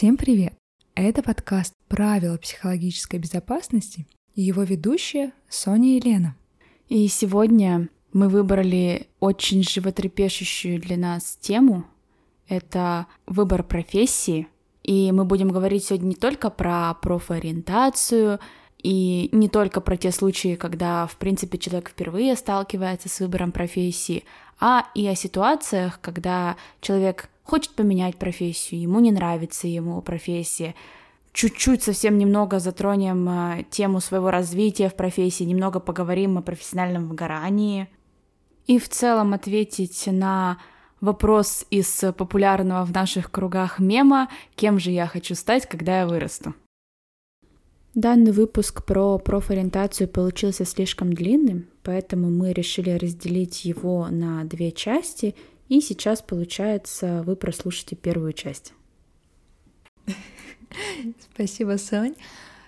Всем привет! Это подкаст «Правила психологической безопасности» и его ведущая Соня и Лена. И сегодня мы выбрали очень животрепещущую для нас тему. Это выбор профессии. И мы будем говорить сегодня не только про профориентацию, и не только про те случаи, когда, в принципе, человек впервые сталкивается с выбором профессии, а и о ситуациях, когда человек хочет поменять профессию, ему не нравится ему профессия, чуть-чуть, совсем немного затронем э, тему своего развития в профессии, немного поговорим о профессиональном выгорании и в целом ответить на вопрос из популярного в наших кругах мема «Кем же я хочу стать, когда я вырасту?». Данный выпуск про профориентацию получился слишком длинным, поэтому мы решили разделить его на две части, и сейчас, получается, вы прослушаете первую часть. Спасибо, Сонь.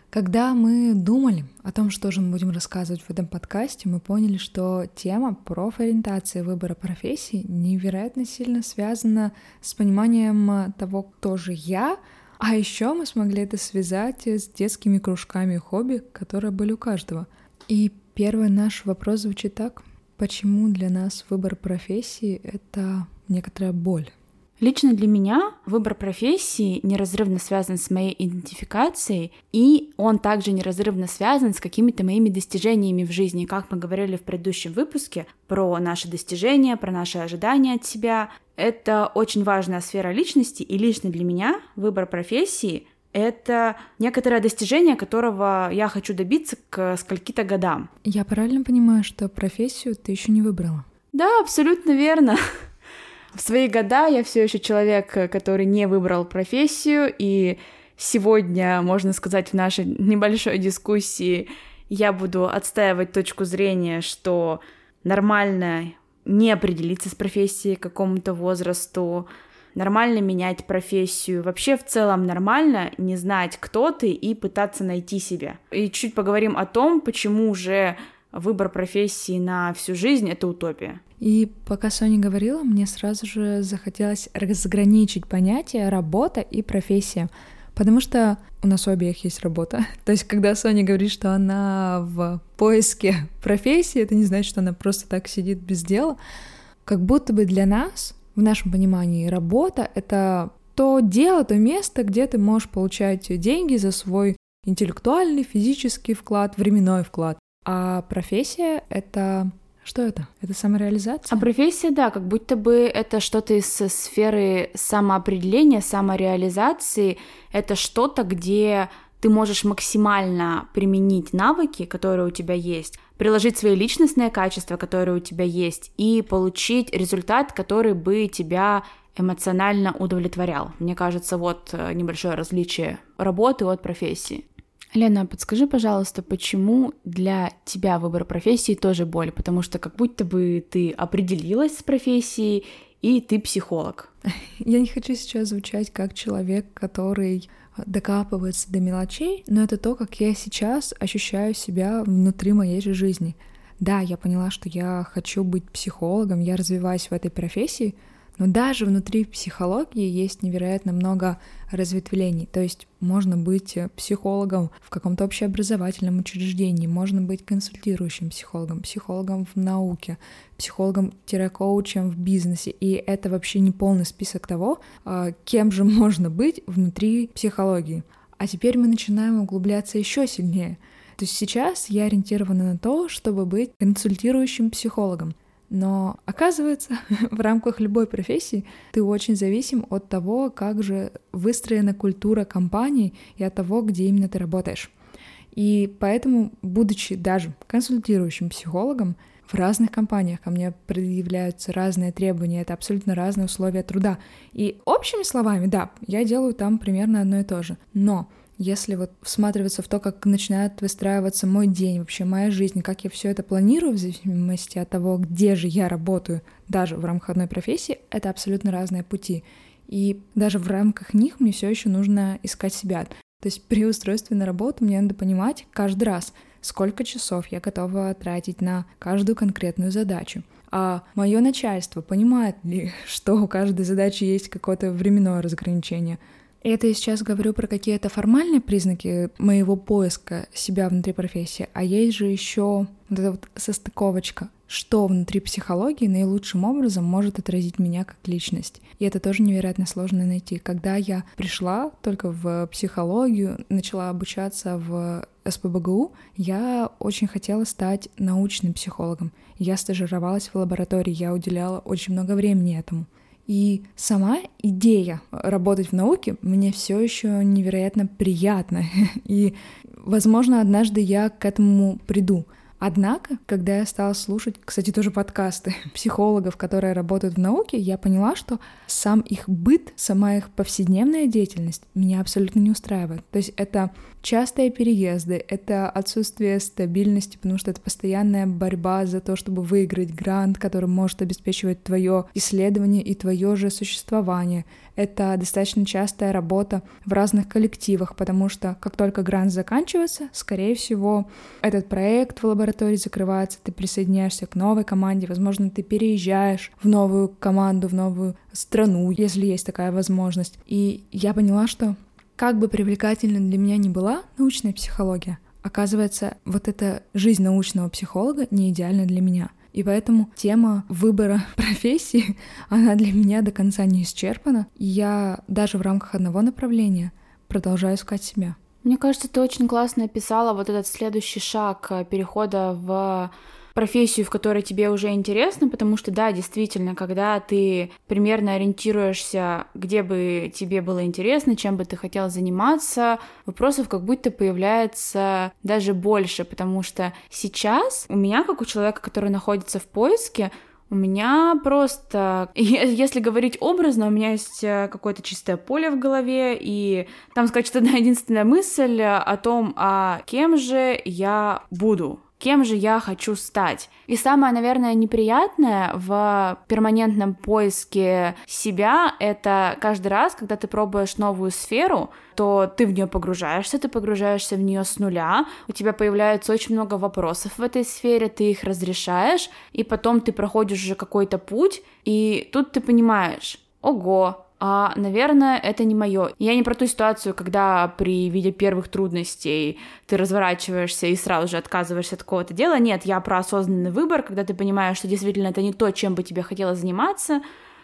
Когда мы думали о том, что же мы будем рассказывать в этом подкасте, мы поняли, что тема профориентации выбора профессии невероятно сильно связана с пониманием того, кто же я, а еще мы смогли это связать с детскими кружками хобби, которые были у каждого. И первый наш вопрос звучит так. Почему для нас выбор профессии — это некоторая боль? Лично для меня выбор профессии неразрывно связан с моей идентификацией, и он также неразрывно связан с какими-то моими достижениями в жизни. Как мы говорили в предыдущем выпуске про наши достижения, про наши ожидания от себя. Это очень важная сфера личности, и лично для меня выбор профессии это некоторое достижение, которого я хочу добиться к скольки-то годам. Я правильно понимаю, что профессию ты еще не выбрала? Да, абсолютно верно в свои года я все еще человек, который не выбрал профессию, и сегодня, можно сказать, в нашей небольшой дискуссии я буду отстаивать точку зрения, что нормально не определиться с профессией к какому-то возрасту, нормально менять профессию. Вообще в целом нормально не знать, кто ты, и пытаться найти себя. И чуть поговорим о том, почему же выбор профессии на всю жизнь — это утопия. И пока Соня говорила, мне сразу же захотелось разграничить понятия работа и профессия. Потому что у нас у обеих есть работа. То есть, когда Соня говорит, что она в поиске профессии, это не значит, что она просто так сидит без дела. Как будто бы для нас, в нашем понимании, работа — это то дело, то место, где ты можешь получать деньги за свой интеллектуальный, физический вклад, временной вклад. А профессия — это что это? Это самореализация? А профессия, да, как будто бы это что-то из сферы самоопределения, самореализации. Это что-то, где ты можешь максимально применить навыки, которые у тебя есть, приложить свои личностные качества, которые у тебя есть, и получить результат, который бы тебя эмоционально удовлетворял. Мне кажется, вот э, небольшое различие работы от профессии. Лена, подскажи, пожалуйста, почему для тебя выбор профессии тоже боль? Потому что как будто бы ты определилась с профессией, и ты психолог. Я не хочу сейчас звучать как человек, который докапывается до мелочей, но это то, как я сейчас ощущаю себя внутри моей же жизни. Да, я поняла, что я хочу быть психологом, я развиваюсь в этой профессии, но даже внутри психологии есть невероятно много разветвлений. То есть можно быть психологом в каком-то общеобразовательном учреждении, можно быть консультирующим психологом, психологом в науке, психологом-коучем в бизнесе. И это вообще не полный список того, а, кем же можно быть внутри психологии. А теперь мы начинаем углубляться еще сильнее. То есть сейчас я ориентирована на то, чтобы быть консультирующим психологом. Но оказывается, в рамках любой профессии ты очень зависим от того, как же выстроена культура компании и от того, где именно ты работаешь. И поэтому, будучи даже консультирующим психологом, в разных компаниях ко мне предъявляются разные требования, это абсолютно разные условия труда. И общими словами, да, я делаю там примерно одно и то же. Но если вот всматриваться в то, как начинает выстраиваться мой день, вообще моя жизнь, как я все это планирую в зависимости от того, где же я работаю, даже в рамках одной профессии, это абсолютно разные пути. И даже в рамках них мне все еще нужно искать себя. То есть при устройстве на работу мне надо понимать каждый раз, сколько часов я готова тратить на каждую конкретную задачу. А мое начальство понимает ли, что у каждой задачи есть какое-то временное разграничение, Это я сейчас говорю про какие-то формальные признаки моего поиска себя внутри профессии, а есть же еще вот эта вот состыковочка, что внутри психологии наилучшим образом может отразить меня как личность. И это тоже невероятно сложно найти. Когда я пришла только в психологию, начала обучаться в СПБГУ, я очень хотела стать научным психологом. Я стажировалась в лаборатории, я уделяла очень много времени этому. И сама идея работать в науке мне все еще невероятно приятна. И, возможно, однажды я к этому приду. Однако, когда я стала слушать, кстати, тоже подкасты психологов, которые работают в науке, я поняла, что сам их быт, сама их повседневная деятельность меня абсолютно не устраивает. То есть это частые переезды, это отсутствие стабильности, потому что это постоянная борьба за то, чтобы выиграть грант, который может обеспечивать твое исследование и твое же существование. Это достаточно частая работа в разных коллективах, потому что как только грант заканчивается, скорее всего, этот проект в лаборатории закрывается, ты присоединяешься к новой команде, возможно, ты переезжаешь в новую команду, в новую страну, если есть такая возможность. И я поняла, что как бы привлекательна для меня ни была научная психология, оказывается, вот эта жизнь научного психолога не идеальна для меня. И поэтому тема выбора профессии, она для меня до конца не исчерпана. Я даже в рамках одного направления продолжаю искать себя. Мне кажется, ты очень классно описала вот этот следующий шаг э, перехода в профессию, в которой тебе уже интересно, потому что, да, действительно, когда ты примерно ориентируешься, где бы тебе было интересно, чем бы ты хотел заниматься, вопросов как будто появляется даже больше, потому что сейчас у меня, как у человека, который находится в поиске, у меня просто, если говорить образно, у меня есть э, какое-то чистое поле в голове, и там, сказать, одна единственная мысль о том, а кем же я буду кем же я хочу стать. И самое, наверное, неприятное в перманентном поиске себя — это каждый раз, когда ты пробуешь новую сферу, то ты в нее погружаешься, ты погружаешься в нее с нуля, у тебя появляется очень много вопросов в этой сфере, ты их разрешаешь, и потом ты проходишь уже какой-то путь, и тут ты понимаешь, ого, а, наверное, это не мое. Я не про ту ситуацию, когда при виде первых трудностей ты разворачиваешься и сразу же отказываешься от какого-то дела. Нет, я про осознанный выбор, когда ты понимаешь, что действительно это не то, чем бы тебе хотелось заниматься,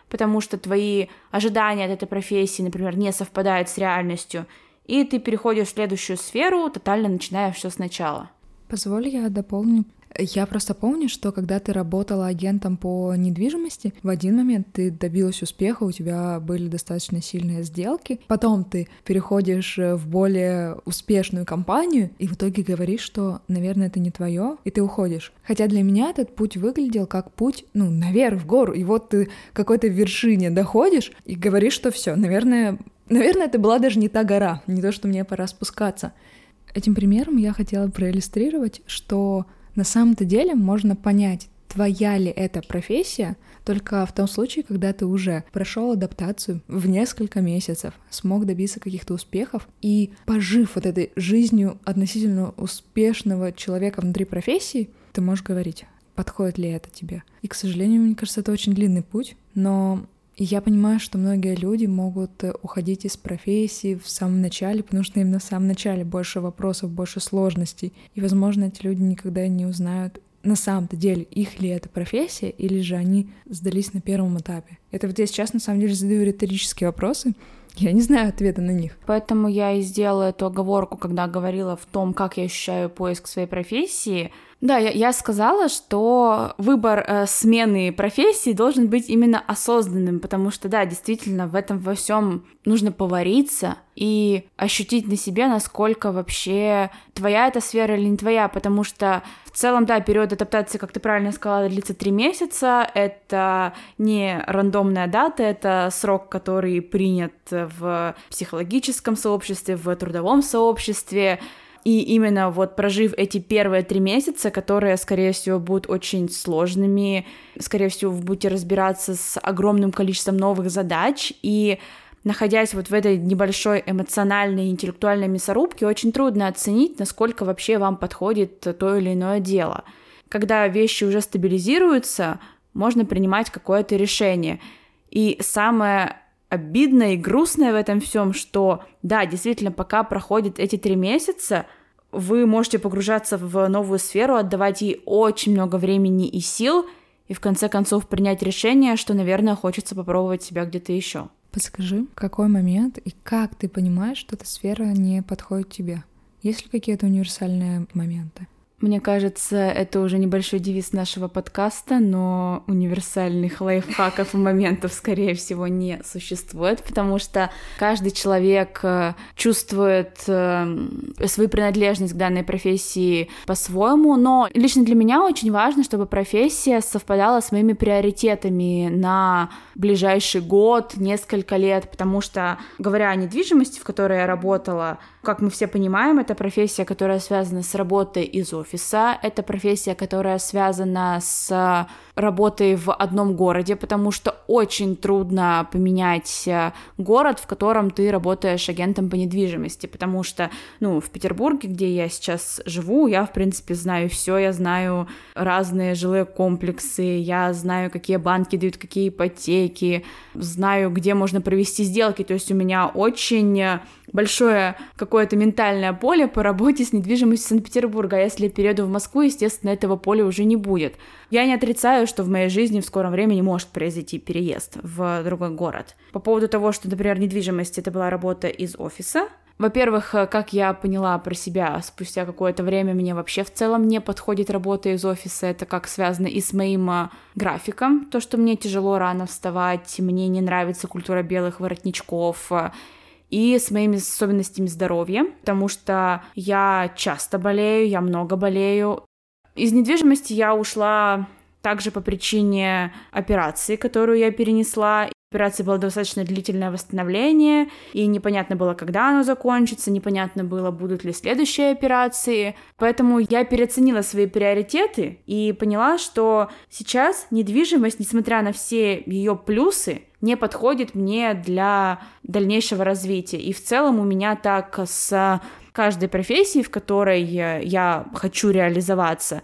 потому что твои ожидания от этой профессии, например, не совпадают с реальностью, и ты переходишь в следующую сферу, тотально начиная все сначала. Позволь я дополню я просто помню, что когда ты работала агентом по недвижимости, в один момент ты добилась успеха, у тебя были достаточно сильные сделки, потом ты переходишь э, в более успешную компанию и в итоге говоришь, что, наверное, это не твое, и ты уходишь. Хотя для меня этот путь выглядел как путь, ну, наверх, в гору, и вот ты какой-то вершине доходишь и говоришь, что все, наверное, наверное, это была даже не та гора, не то, что мне пора спускаться. Этим примером я хотела проиллюстрировать, что на самом-то деле можно понять, твоя ли это профессия, только в том случае, когда ты уже прошел адаптацию в несколько месяцев, смог добиться каких-то успехов и пожив вот этой жизнью относительно успешного человека внутри профессии, ты можешь говорить, подходит ли это тебе. И, к сожалению, мне кажется, это очень длинный путь, но я понимаю, что многие люди могут э, уходить из профессии в самом начале, потому что именно в самом начале больше вопросов, больше сложностей. И, возможно, эти люди никогда не узнают на самом-то деле, их ли это профессия, или же они сдались на первом этапе. Это вот я сейчас на самом деле задаю риторические вопросы, я не знаю ответа на них. Поэтому я и сделала эту оговорку, когда говорила в том, как я ощущаю поиск своей профессии, да, я, я сказала, что выбор э, смены профессии должен быть именно осознанным, потому что, да, действительно, в этом во всем нужно повариться и ощутить на себе, насколько вообще твоя эта сфера или не твоя, потому что в целом, да, период адаптации, как ты правильно сказала, длится три месяца, это не рандомная дата, это срок, который принят в психологическом сообществе, в трудовом сообществе, и именно вот прожив эти первые три месяца, которые, скорее всего, будут очень сложными, скорее всего, вы будете разбираться с огромным количеством новых задач, и находясь вот в этой небольшой эмоциональной и интеллектуальной мясорубке, очень трудно оценить, насколько вообще вам подходит то или иное дело. Когда вещи уже стабилизируются, можно принимать какое-то решение. И самое обидное и грустное в этом всем, что да, действительно, пока проходят эти три месяца, вы можете погружаться в новую сферу, отдавать ей очень много времени и сил, и в конце концов принять решение, что, наверное, хочется попробовать себя где-то еще. Подскажи, какой момент и как ты понимаешь, что эта сфера не подходит тебе? Есть ли какие-то универсальные моменты? Мне кажется, это уже небольшой девиз нашего подкаста, но универсальных лайфхаков и моментов, скорее всего, не существует, потому что каждый человек э, чувствует э, свою принадлежность к данной профессии по-своему, но лично для меня очень важно, чтобы профессия совпадала с моими приоритетами на ближайший год, несколько лет, потому что, говоря о недвижимости, в которой я работала, как мы все понимаем, это профессия, которая связана с работой из офиса, это профессия, которая связана с работой в одном городе, потому что очень трудно поменять э, город, в котором ты работаешь агентом по недвижимости, потому что, ну, в Петербурге, где я сейчас живу, я, в принципе, знаю все, я знаю разные жилые комплексы, я знаю, какие банки дают какие ипотеки, знаю, где можно провести сделки, то есть у меня очень большое какое-то ментальное поле по работе с недвижимостью Санкт-Петербурга. А если я перееду в Москву, естественно, этого поля уже не будет. Я не отрицаю, что в моей жизни в скором времени может произойти переезд в другой город. По поводу того, что, например, недвижимость — это была работа из офиса, во-первых, как я поняла про себя, спустя какое-то время мне вообще в целом не подходит работа из офиса. Это как связано и с моим а, графиком, то, что мне тяжело рано вставать, мне не нравится культура белых воротничков, и с моими особенностями здоровья, потому что я часто болею, я много болею. Из недвижимости я ушла также по причине операции, которую я перенесла. Операции было достаточно длительное восстановление, и непонятно было, когда оно закончится, непонятно было, будут ли следующие операции. Поэтому я переоценила свои приоритеты и поняла, что сейчас недвижимость, несмотря на все ее плюсы, не подходит мне для дальнейшего развития. И в целом у меня так с каждой профессией, в которой я хочу реализоваться,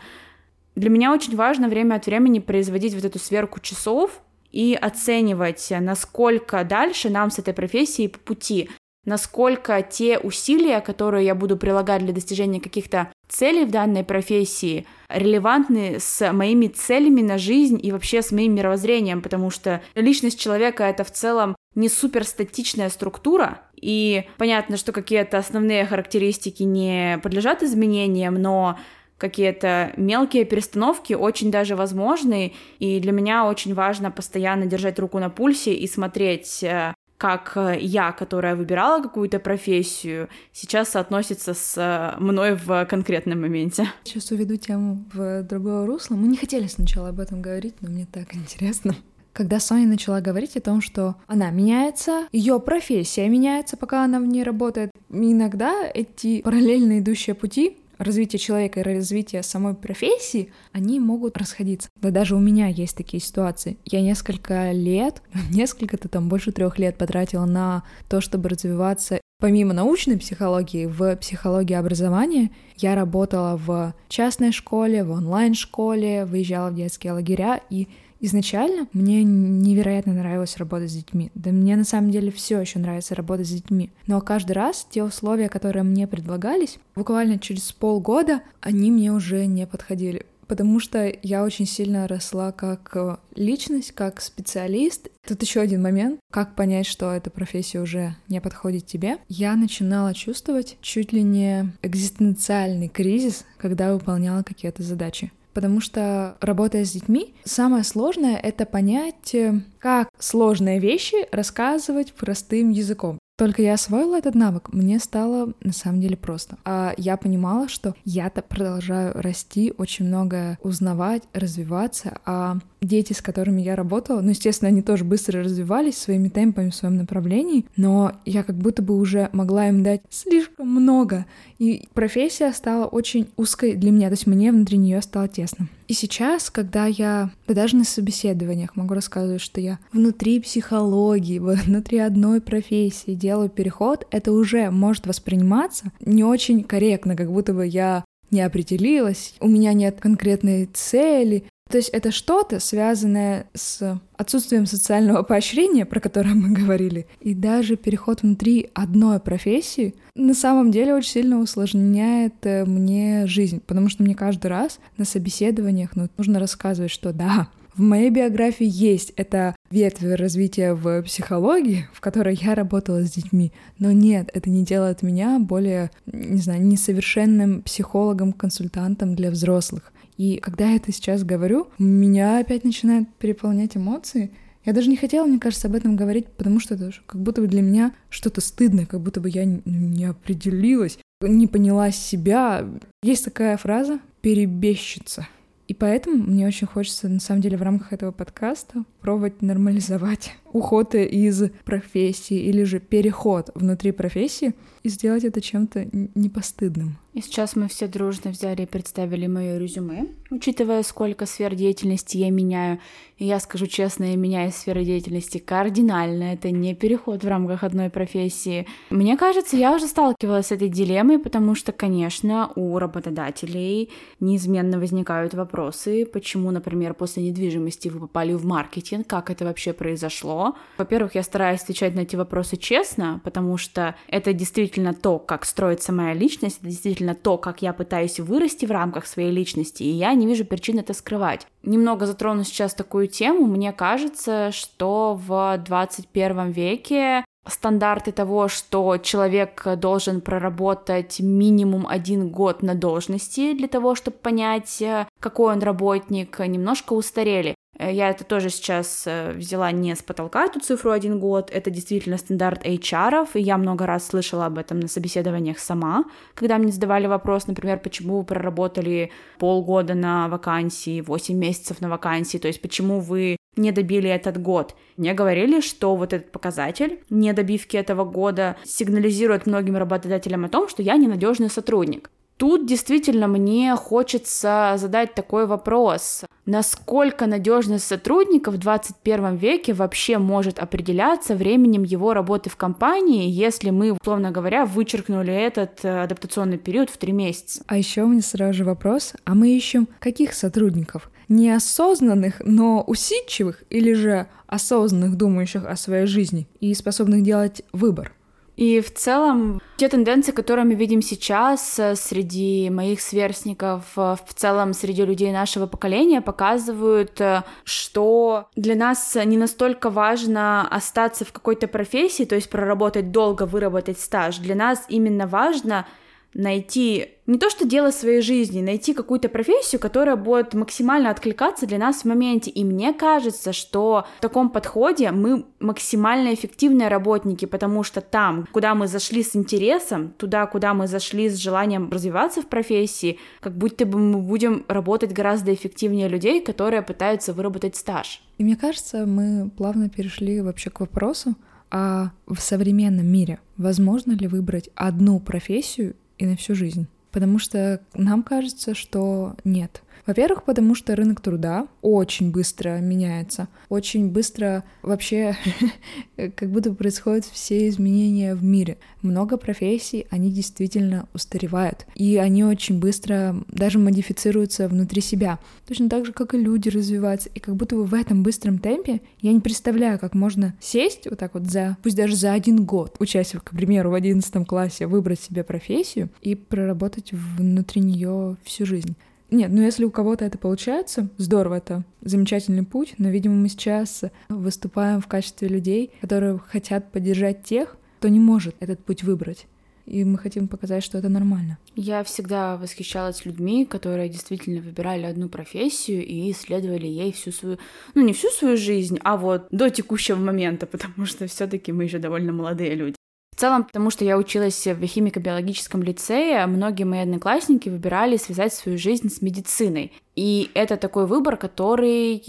для меня очень важно время от времени производить вот эту сверку часов и оценивать, насколько дальше нам с этой профессией по пути, насколько те усилия, которые я буду прилагать для достижения каких-то целей в данной профессии, релевантны с моими целями на жизнь и вообще с моим мировоззрением, потому что личность человека — это в целом не суперстатичная структура, и понятно, что какие-то основные характеристики не подлежат изменениям, но какие-то мелкие перестановки очень даже возможны, и для меня очень важно постоянно держать руку на пульсе и смотреть, э, как э, я, которая выбирала какую-то профессию, сейчас соотносится с э, мной в конкретном моменте. Сейчас уведу тему в другое русло. Мы не хотели сначала об этом говорить, но мне так интересно. Когда Соня начала говорить о том, что она меняется, ее профессия меняется, пока она в ней работает, иногда эти параллельно идущие пути развитие человека и развитие самой профессии, они могут расходиться. Да даже у меня есть такие ситуации. Я несколько лет, несколько-то там больше трех лет потратила на то, чтобы развиваться Помимо научной психологии, в психологии образования я работала в частной школе, в онлайн-школе, выезжала в детские лагеря, и Изначально мне невероятно нравилось работать с детьми. Да мне на самом деле все еще нравится работать с детьми. Но каждый раз те условия, которые мне предлагались, буквально через полгода, они мне уже не подходили потому что я очень сильно росла как э, личность, как специалист. Тут еще один момент, как понять, что эта профессия уже не подходит тебе. Я начинала чувствовать чуть ли не экзистенциальный кризис, когда выполняла какие-то задачи потому что, работая с детьми, самое сложное — это понять, э, как сложные вещи рассказывать простым языком. Только я освоила этот навык, мне стало на самом деле просто. А я понимала, что я-то продолжаю расти, очень многое узнавать, развиваться, а дети, с которыми я работала, ну, естественно, они тоже быстро развивались своими темпами в своем направлении, но я как будто бы уже могла им дать слишком много, и профессия стала очень узкой для меня, то есть мне внутри нее стало тесно. И сейчас, когда я, да даже на собеседованиях могу рассказывать, что я внутри психологии, внутри одной профессии делаю переход, это уже может восприниматься не очень корректно, как будто бы я не определилась, у меня нет конкретной цели, То есть это что-то, связанное с отсутствием социального поощрения, про которое мы говорили, и даже переход внутри одной профессии на самом деле очень сильно усложняет э, мне жизнь, потому что мне каждый раз на собеседованиях ну, нужно рассказывать, что да, в моей биографии есть эта ветвь развития в психологии, в которой я работала с детьми. Но нет, это не делает меня более, не знаю, несовершенным психологом, консультантом для взрослых. И когда я это сейчас говорю, меня опять начинают переполнять эмоции. Я даже не хотела, мне кажется, об этом говорить, потому что это как будто бы для меня что-то стыдное, как будто бы я не определилась, не поняла себя. Есть такая фраза «перебежчица». И поэтому мне очень хочется, на самом деле, в рамках этого подкаста пробовать нормализовать уход из профессии или же переход внутри профессии и сделать это чем-то непостыдным. И сейчас мы все дружно взяли и представили мое резюме, учитывая, сколько сфер деятельности я меняю. И я скажу честно, я меняю сферы деятельности кардинально. Это не переход в рамках одной профессии. Мне кажется, я уже сталкивалась с этой дилеммой, потому что, конечно, у работодателей неизменно возникают вопросы, почему, например, после недвижимости вы попали в маркетинг, как это вообще произошло. Во-первых, я стараюсь отвечать на эти вопросы честно, потому что это действительно то, как строится моя личность, это действительно то, как я пытаюсь вырасти в рамках своей личности, и я не вижу причин это скрывать. Немного затрону сейчас такую тему. Мне кажется, что в 21 веке стандарты того, что человек должен проработать минимум один год на должности для того, чтобы понять, какой он работник, немножко устарели. Э, я это тоже сейчас э, взяла не с потолка, эту цифру один год. Это действительно стандарт HR, и я много раз слышала об этом на собеседованиях сама, когда мне задавали вопрос, например, почему вы проработали полгода на вакансии, 8 месяцев на вакансии, то есть почему вы не добили этот год. Мне говорили, что вот этот показатель недобивки этого года сигнализирует многим работодателям о том, что я ненадежный сотрудник. Тут действительно мне хочется задать такой вопрос. Насколько надежность сотрудника в 21 веке вообще может определяться временем его работы в компании, если мы, условно говоря, вычеркнули этот э, адаптационный период в три месяца? А еще у меня сразу же вопрос, а мы ищем каких сотрудников? Неосознанных, но усидчивых или же осознанных, думающих о своей жизни и способных делать выбор? И в целом те тенденции, которые мы видим сейчас э, среди моих сверстников, э, в целом среди людей нашего поколения, показывают, э, что для нас не настолько важно остаться в какой-то профессии, то есть проработать долго, выработать стаж. Для нас именно важно найти не то что дело своей жизни, найти какую-то профессию, которая будет максимально откликаться для нас в моменте. И мне кажется, что в таком подходе мы максимально эффективные работники, потому что там, куда мы зашли с интересом, туда, куда мы зашли с желанием развиваться в профессии, как будто бы мы будем работать гораздо эффективнее людей, которые пытаются выработать стаж. И мне кажется, мы плавно перешли вообще к вопросу, а в современном мире возможно ли выбрать одну профессию и на всю жизнь. Потому что нам кажется, что нет. Во-первых, потому что рынок труда очень быстро меняется, очень быстро вообще как будто происходят все изменения в мире. Много профессий, они действительно устаревают, и они очень быстро даже модифицируются внутри себя. Точно так же, как и люди развиваются, и как будто бы в этом быстром темпе я не представляю, как можно сесть вот так вот за, пусть даже за один год, учась, к примеру, в одиннадцатом классе, выбрать себе профессию и проработать внутри нее всю жизнь. Нет, ну если у кого-то это получается, здорово, это замечательный путь, но, видимо, мы сейчас выступаем в качестве людей, которые хотят поддержать тех, кто не может этот путь выбрать. И мы хотим показать, что это нормально. Я всегда восхищалась людьми, которые действительно выбирали одну профессию и исследовали ей всю свою, ну не всю свою жизнь, а вот до текущего момента, потому что все-таки мы еще довольно молодые люди. В целом, потому что я училась в химико-биологическом лицее, многие мои одноклассники выбирали связать свою жизнь с медициной. И это такой выбор, который,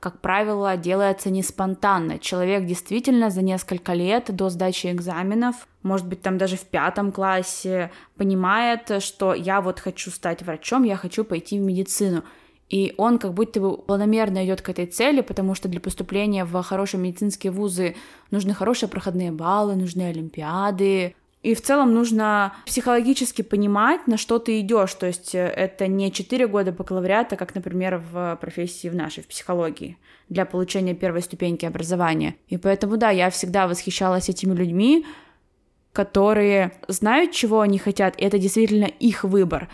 как правило, делается не спонтанно. Человек действительно за несколько лет до сдачи экзаменов, может быть, там даже в пятом классе, понимает, что я вот хочу стать врачом, я хочу пойти в медицину. И он как будто бы планомерно идет к этой цели, потому что для поступления в хорошие медицинские вузы нужны хорошие проходные баллы, нужны олимпиады. И в целом нужно психологически понимать, на что ты идешь. То есть э, это не 4 года бакалавриата, как, например, в профессии в нашей, в психологии, для получения первой ступеньки образования. И поэтому, да, я всегда восхищалась этими людьми, которые знают, чего они хотят, и это действительно их выбор.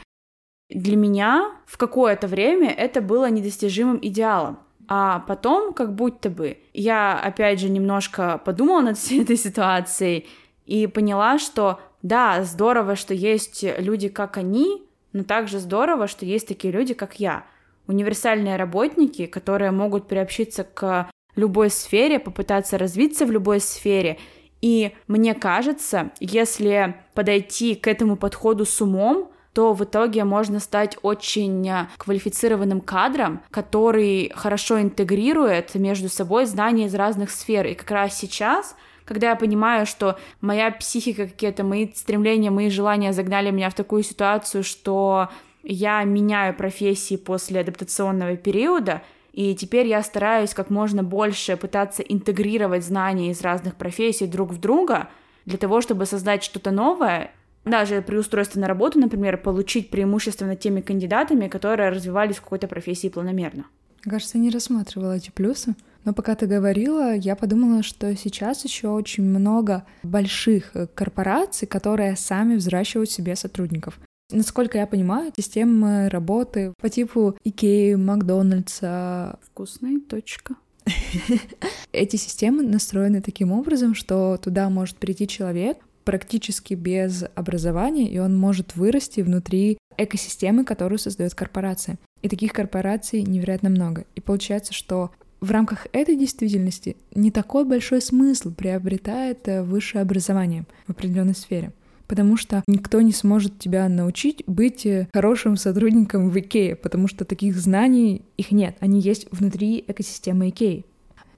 Для меня в какое-то время это было недостижимым идеалом. А потом, как будто бы, я опять же немножко подумала над всей этой ситуацией и поняла, что да, здорово, что есть люди, как они, но также здорово, что есть такие люди, как я. Универсальные работники, которые могут приобщиться к любой сфере, попытаться развиться в любой сфере. И мне кажется, если подойти к этому подходу с умом, то в итоге можно стать очень э, квалифицированным кадром, который хорошо интегрирует между собой знания из разных сфер. И как раз сейчас когда я понимаю, что моя психика, какие-то мои стремления, мои желания загнали меня в такую ситуацию, что я меняю профессии после адаптационного периода, и теперь я стараюсь как можно больше пытаться интегрировать знания из разных профессий друг в друга для того, чтобы создать что-то новое, даже при устройстве на работу, например, получить преимущество над теми кандидатами, которые развивались в какой-то профессии планомерно. Кажется, не рассматривала эти плюсы. Но пока ты говорила, я подумала, что сейчас еще очень много больших э, корпораций, которые сами взращивают себе сотрудников. Насколько я понимаю, системы работы по типу Икеи, Макдональдса... Вкусная точка. Эти системы настроены таким образом, что туда может прийти человек, практически без образования, и он может вырасти внутри экосистемы, которую создает корпорация. И таких корпораций невероятно много. И получается, что в рамках этой действительности не такой большой смысл приобретает э, высшее образование в определенной сфере. Потому что никто не сможет тебя научить быть э, хорошим сотрудником в Икее, потому что таких знаний их нет, они есть внутри экосистемы Икеи.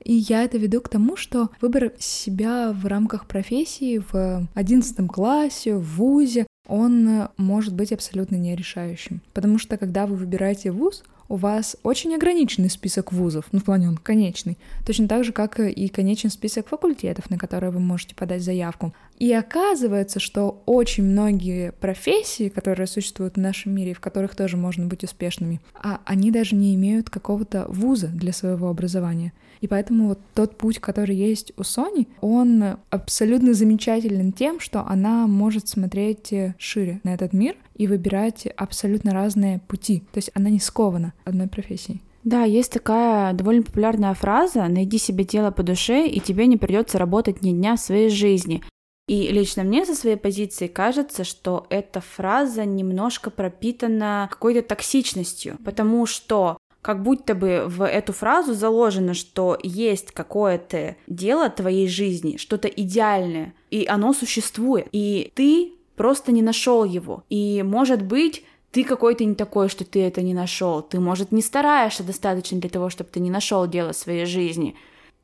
И я это веду к тому, что выбор себя в рамках профессии в одиннадцатом классе, в ВУЗе, он может быть абсолютно нерешающим. Потому что когда вы выбираете вуз, у вас очень ограниченный список вузов, ну, в плане он конечный, точно так же, как и конечный список факультетов, на которые вы можете подать заявку. И оказывается, что очень многие профессии, которые существуют в нашем мире, в которых тоже можно быть успешными, а они даже не имеют какого-то вуза для своего образования. И поэтому вот тот путь, который есть у Сони, он абсолютно замечателен тем, что она может смотреть шире на этот мир и выбирать абсолютно разные пути. То есть она не скована одной профессией. Да, есть такая довольно популярная фраза «найди себе дело по душе, и тебе не придется работать ни дня в своей жизни». И лично мне со своей позиции кажется, что эта фраза немножко пропитана какой-то токсичностью, потому что как будто бы в эту фразу заложено, что есть какое-то дело твоей жизни, что-то идеальное, и оно существует, и ты просто не нашел его. И, может быть, ты какой-то не такой, что ты это не нашел. Ты, может, не стараешься достаточно для того, чтобы ты не нашел дело своей жизни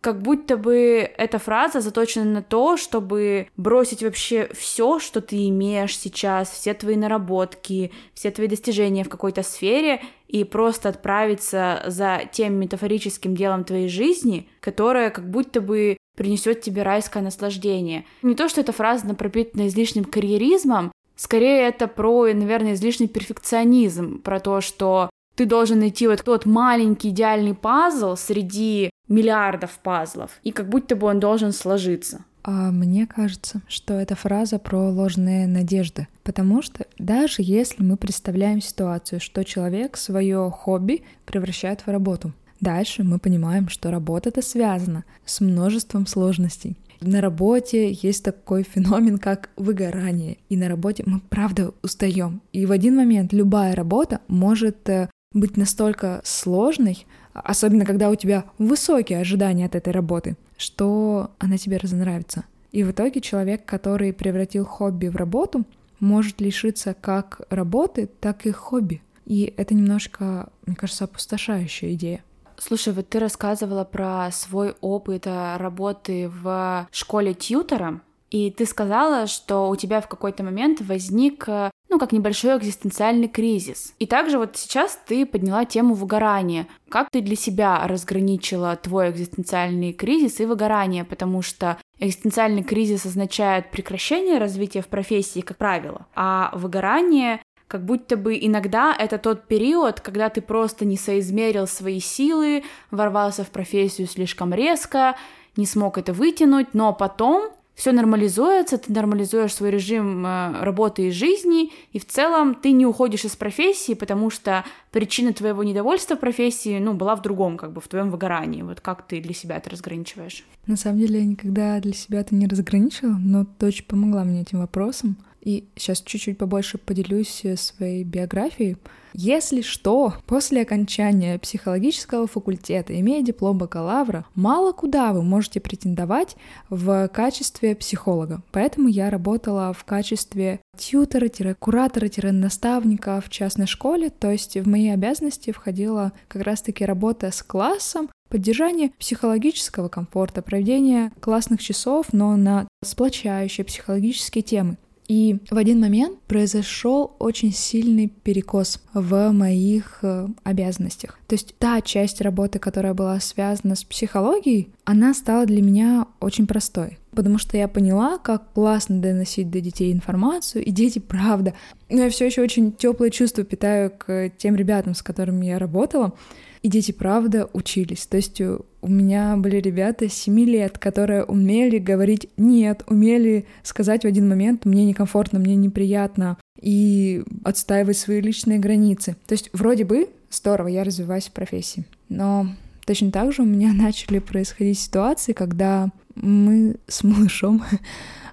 как будто бы эта фраза заточена на то, чтобы бросить вообще все, что ты имеешь сейчас, все твои наработки, все твои достижения в какой-то сфере и просто отправиться за тем метафорическим делом твоей жизни, которое как будто бы принесет тебе райское наслаждение. Не то, что эта фраза пропитана излишним карьеризмом, скорее это про, наверное, излишний перфекционизм, про то, что ты должен найти вот тот маленький идеальный пазл среди миллиардов пазлов, и как будто бы он должен сложиться. А мне кажется, что это фраза про ложные надежды, потому что даже если мы представляем ситуацию, что человек свое хобби превращает в работу, дальше мы понимаем, что работа это связана с множеством сложностей. На работе есть такой феномен, как выгорание, и на работе мы правда устаем. И в один момент любая работа может э, быть настолько сложной, особенно когда у тебя высокие ожидания от этой работы, что она тебе разонравится. И в итоге человек, который превратил хобби в работу, может лишиться как работы, так и хобби. И это немножко, мне кажется, опустошающая идея. Слушай, вот ты рассказывала про свой опыт работы в школе тьютера, и ты сказала, что у тебя в какой-то момент возник ну, как небольшой экзистенциальный кризис. И также вот сейчас ты подняла тему выгорания. Как ты для себя разграничила твой экзистенциальный кризис и выгорание? Потому что Экзистенциальный кризис означает прекращение развития в профессии, как правило, а выгорание как будто бы иногда это тот период, когда ты просто не соизмерил свои силы, ворвался в профессию слишком резко, не смог это вытянуть, но потом все нормализуется, ты нормализуешь свой режим э, работы и жизни, и в целом ты не уходишь из профессии, потому что причина твоего недовольства профессии, ну, была в другом, как бы, в твоем выгорании. Вот как ты для себя это разграничиваешь? На самом деле я никогда для себя это не разграничила, но дочь помогла мне этим вопросом. И сейчас чуть-чуть побольше поделюсь э, своей биографией. Если что, после окончания психологического факультета, имея диплом бакалавра, мало куда вы можете претендовать в качестве психолога. Поэтому я работала в качестве тьютера-куратора-наставника в частной школе, то есть в мои обязанности входила как раз-таки работа с классом, поддержание психологического комфорта, проведение классных часов, но на сплочающие психологические темы. И в один момент произошел очень сильный перекос в моих э, обязанностях. То есть та часть работы, которая была связана с психологией, она стала для меня очень простой. Потому что я поняла, как классно доносить до детей информацию, и дети, правда. Но я все еще очень теплые чувства питаю к тем ребятам, с которыми я работала. И дети, правда, учились. То есть у меня были ребята 7 лет, которые умели говорить «нет», умели сказать в один момент «мне некомфортно, мне неприятно», и отстаивать свои личные границы. То есть вроде бы здорово, я развиваюсь в профессии. Но точно так же у меня начали происходить ситуации, когда мы с малышом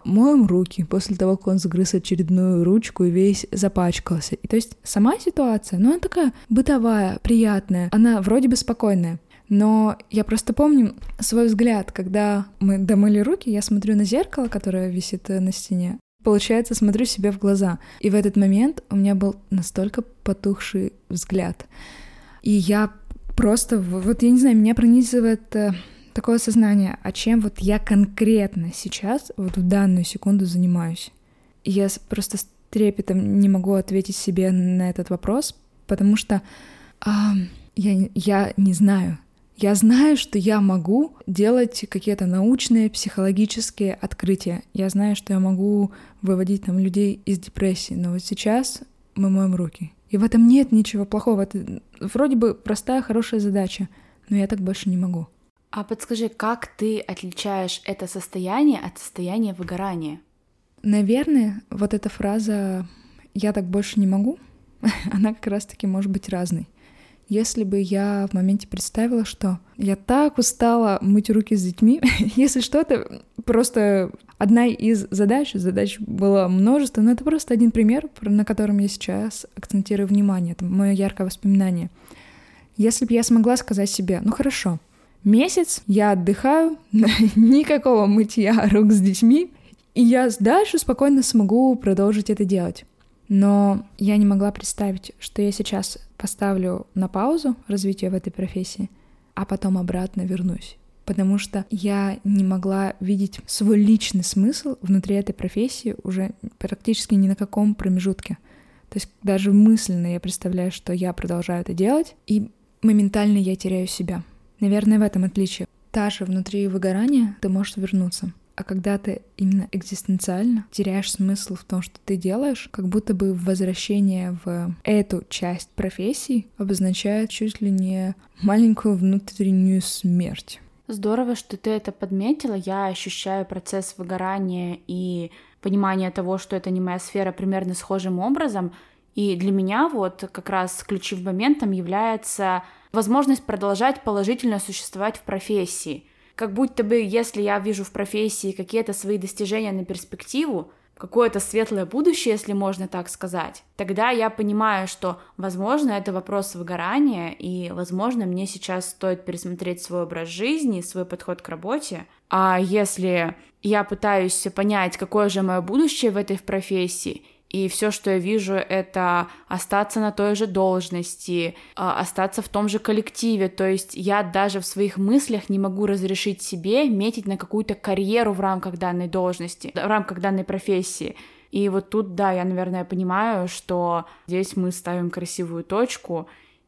моем руки после того, как он загрыз очередную ручку и весь запачкался. И то есть сама ситуация, ну, она такая бытовая, приятная, она вроде бы спокойная. Но я просто помню свой взгляд, когда мы домыли руки, я смотрю на зеркало, которое висит э, на стене. Получается, смотрю себе в глаза. И в этот момент у меня был настолько потухший взгляд. И я просто, вот я не знаю, меня пронизывает э, такое сознание, а чем вот я конкретно сейчас, вот в данную секунду занимаюсь. Я просто с трепетом не могу ответить себе на этот вопрос, потому что а, я, я не знаю. Я знаю, что я могу делать какие-то научные, психологические открытия. Я знаю, что я могу выводить там людей из депрессии. Но вот сейчас мы моем руки. И в этом нет ничего плохого. Это вроде бы простая, хорошая задача, но я так больше не могу. А подскажи, как ты отличаешь это состояние от состояния выгорания? Наверное, вот эта фраза «я так больше не могу», она как раз-таки может быть разной. Если бы я в моменте представила, что я так устала мыть руки с детьми, если что, это просто одна из задач, задач было множество, но это просто один пример, на котором я сейчас акцентирую внимание, это мое яркое воспоминание. Если бы я смогла сказать себе, ну хорошо, месяц я отдыхаю, никакого мытья рук с детьми, и я дальше спокойно смогу продолжить это делать. Но я не могла представить, что я сейчас поставлю на паузу развитие в этой профессии, а потом обратно вернусь. Потому что я не могла видеть свой личный смысл внутри этой профессии уже практически ни на каком промежутке. То есть даже мысленно я представляю, что я продолжаю это делать, и моментально я теряю себя. Наверное, в этом отличие. Та же внутри выгорания ты можешь вернуться. А когда ты именно экзистенциально теряешь смысл в том, что ты делаешь, как будто бы возвращение в эту часть профессии обозначает чуть ли не маленькую внутреннюю смерть. Здорово, что ты это подметила. Я ощущаю процесс выгорания и понимание того, что это не моя сфера, примерно схожим образом. И для меня вот как раз ключевым моментом является возможность продолжать положительно существовать в профессии. Как будто бы, если я вижу в профессии какие-то свои достижения на перспективу, какое-то светлое будущее, если можно так сказать, тогда я понимаю, что, возможно, это вопрос выгорания, и, возможно, мне сейчас стоит пересмотреть свой образ жизни, свой подход к работе. А если я пытаюсь понять, какое же мое будущее в этой профессии, и все, что я вижу, это остаться на той же должности, а, остаться в том же коллективе. То есть я даже в своих мыслях не могу разрешить себе метить на какую-то карьеру в рамках данной должности, в рамках данной профессии. И вот тут, да, я, наверное, понимаю, что здесь мы ставим красивую точку,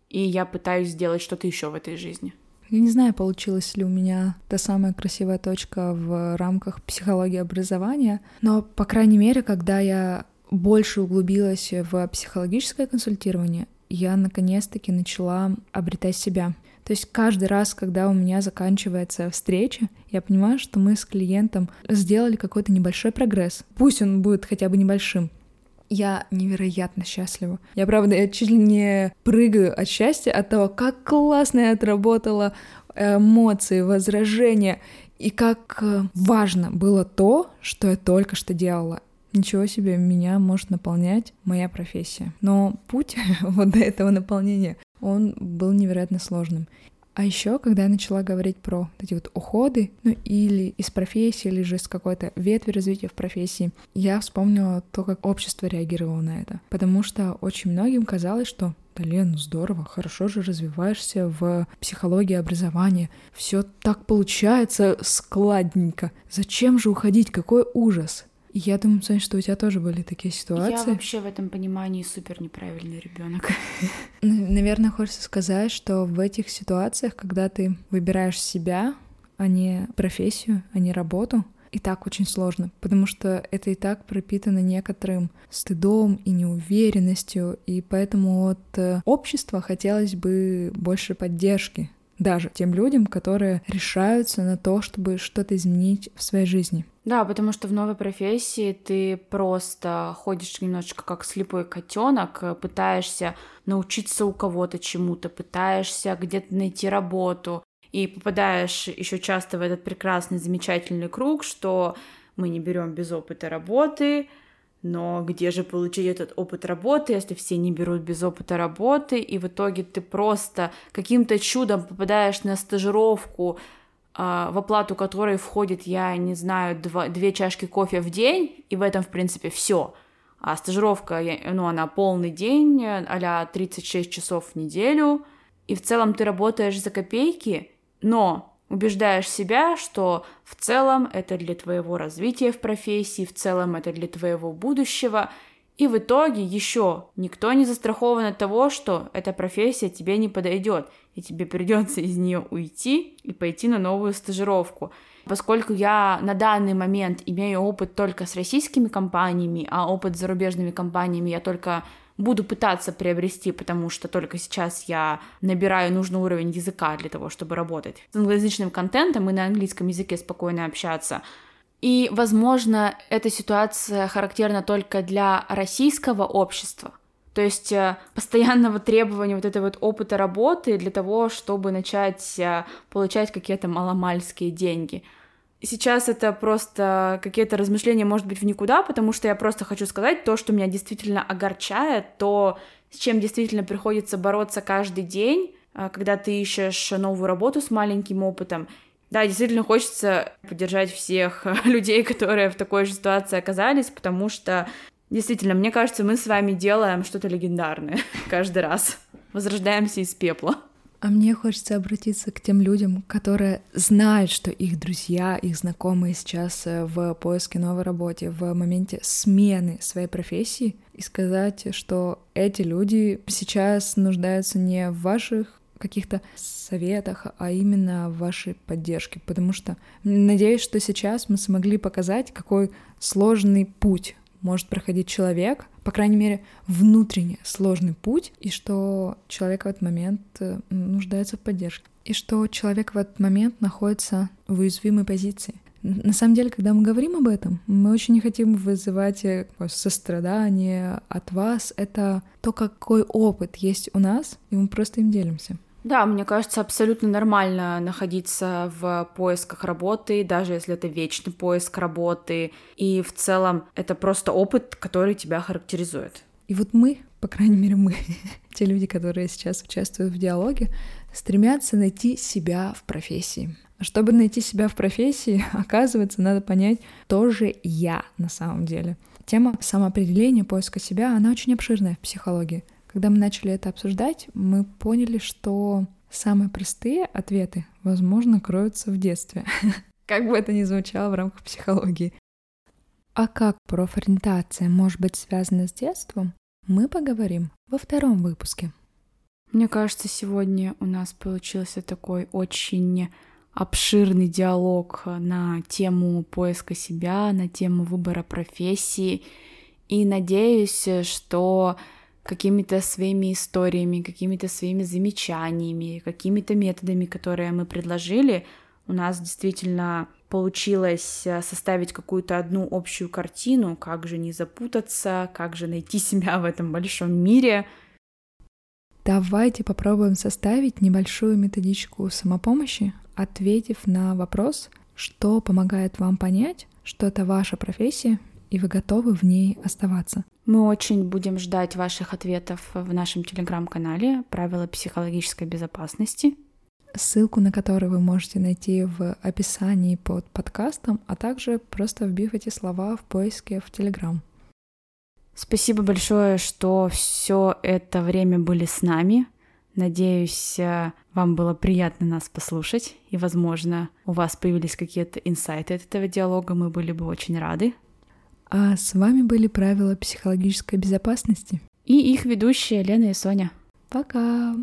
и я пытаюсь сделать что-то еще в этой жизни. Я не знаю, получилась ли у меня та самая красивая точка в рамках психологии образования, но, по крайней мере, когда я больше углубилась в психологическое консультирование, я наконец-таки начала обретать себя. То есть каждый раз, когда у меня заканчивается встреча, я понимаю, что мы с клиентом сделали какой-то небольшой прогресс. Пусть он будет хотя бы небольшим. Я невероятно счастлива. Я, правда, я чуть ли не прыгаю от счастья, от того, как классно я отработала эмоции, возражения, и как э, важно было то, что я только что делала. Ничего себе, меня может наполнять моя профессия. Но путь вот до этого наполнения, он был невероятно сложным. А еще, когда я начала говорить про эти вот уходы, ну или из профессии, или же с какой-то ветви развития в профессии, я вспомнила то, как общество реагировало на это. Потому что очень многим казалось, что да, Лен, ну здорово, хорошо же развиваешься в психологии образования. Все так получается складненько. Зачем же уходить? Какой ужас! Я думаю, Соня, что у тебя тоже были такие ситуации. Я вообще в этом понимании супер неправильный ребенок. Наверное, хочется сказать, что в этих ситуациях, когда ты выбираешь себя, а не профессию, а не работу, и так очень сложно, потому что это и так пропитано некоторым стыдом и неуверенностью, и поэтому от э, общества хотелось бы больше поддержки, даже тем людям, которые решаются на то, чтобы что-то изменить в своей жизни. Да, потому что в новой профессии ты просто ходишь немножечко как слепой котенок, пытаешься научиться у кого-то чему-то, пытаешься где-то найти работу, и попадаешь еще часто в этот прекрасный, замечательный круг, что мы не берем без опыта работы, но где же получить этот опыт работы, если все не берут без опыта работы, и в итоге ты просто каким-то чудом попадаешь на стажировку, а, в оплату которой входит, я не знаю, два, две чашки кофе в день, и в этом, в принципе, все. А стажировка, ну, она полный день, а 36 часов в неделю, и в целом ты работаешь за копейки, но убеждаешь себя, что в целом это для твоего развития в профессии, в целом это для твоего будущего, и в итоге еще никто не застрахован от того, что эта профессия тебе не подойдет, и тебе придется из нее уйти и пойти на новую стажировку. Поскольку я на данный момент имею опыт только с российскими компаниями, а опыт с зарубежными компаниями я только буду пытаться приобрести, потому что только сейчас я набираю нужный уровень языка для того, чтобы работать. С англоязычным контентом и на английском языке спокойно общаться. И, возможно, эта ситуация характерна только для российского общества, то есть э, постоянного требования вот этого вот опыта работы для того, чтобы начать э, получать какие-то маломальские деньги — Сейчас это просто какие-то размышления, может быть, в никуда, потому что я просто хочу сказать то, что меня действительно огорчает, то, с чем действительно приходится бороться каждый день, а, когда ты ищешь новую работу с маленьким опытом. Да, действительно хочется поддержать всех людей, которые в такой же ситуации оказались, потому что действительно, мне кажется, мы с вами делаем что-то легендарное каждый раз. Возрождаемся из пепла. А мне хочется обратиться к тем людям, которые знают, что их друзья, их знакомые сейчас э, в поиске новой работы, в моменте смены своей профессии, и сказать, что эти люди сейчас нуждаются не в ваших каких-то советах, а именно в вашей поддержке, потому что надеюсь, что сейчас мы смогли показать, какой сложный путь может проходить человек, по крайней мере, внутренне сложный путь, и что человек в этот момент э, нуждается в поддержке, и что человек в этот момент находится в уязвимой позиции. На самом деле, когда мы говорим об этом, мы очень не хотим вызывать э, сострадание от вас. Это то, какой опыт есть у нас, и мы просто им делимся. Да, мне кажется, абсолютно нормально находиться в поисках работы, даже если это вечный поиск работы. И в целом это просто опыт, который тебя характеризует. И вот мы, по крайней мере мы, те люди, которые сейчас участвуют в диалоге, стремятся найти себя в профессии. Чтобы найти себя в профессии, оказывается, надо понять, тоже я на самом деле. Тема самоопределения, поиска себя, она очень обширная в психологии. Когда мы начали это обсуждать, мы поняли, что самые простые ответы, возможно, кроются в детстве. Как бы это ни звучало в рамках психологии. А как профориентация может быть связана с детством, мы поговорим во втором выпуске. Мне кажется, сегодня у нас получился такой очень обширный диалог на тему поиска себя, на тему выбора профессии. И надеюсь, что какими-то своими историями, какими-то своими замечаниями, какими-то методами, которые мы предложили, у нас действительно получилось э, составить какую-то одну общую картину, как же не запутаться, как же найти себя в этом большом мире. Давайте попробуем составить небольшую методичку самопомощи, ответив на вопрос, что помогает вам понять, что это ваша профессия, и вы готовы в ней оставаться. Мы очень будем ждать ваших ответов в нашем телеграм-канале «Правила психологической безопасности» ссылку на который вы можете найти в описании под подкастом, а также просто вбив эти слова в поиске в Телеграм. Спасибо большое, что все это время были с нами. Надеюсь, э, вам было приятно нас послушать, и, возможно, у вас появились какие-то инсайты от этого диалога, мы были бы очень рады. А с вами были правила психологической безопасности и их ведущие Лена и Соня. Пока!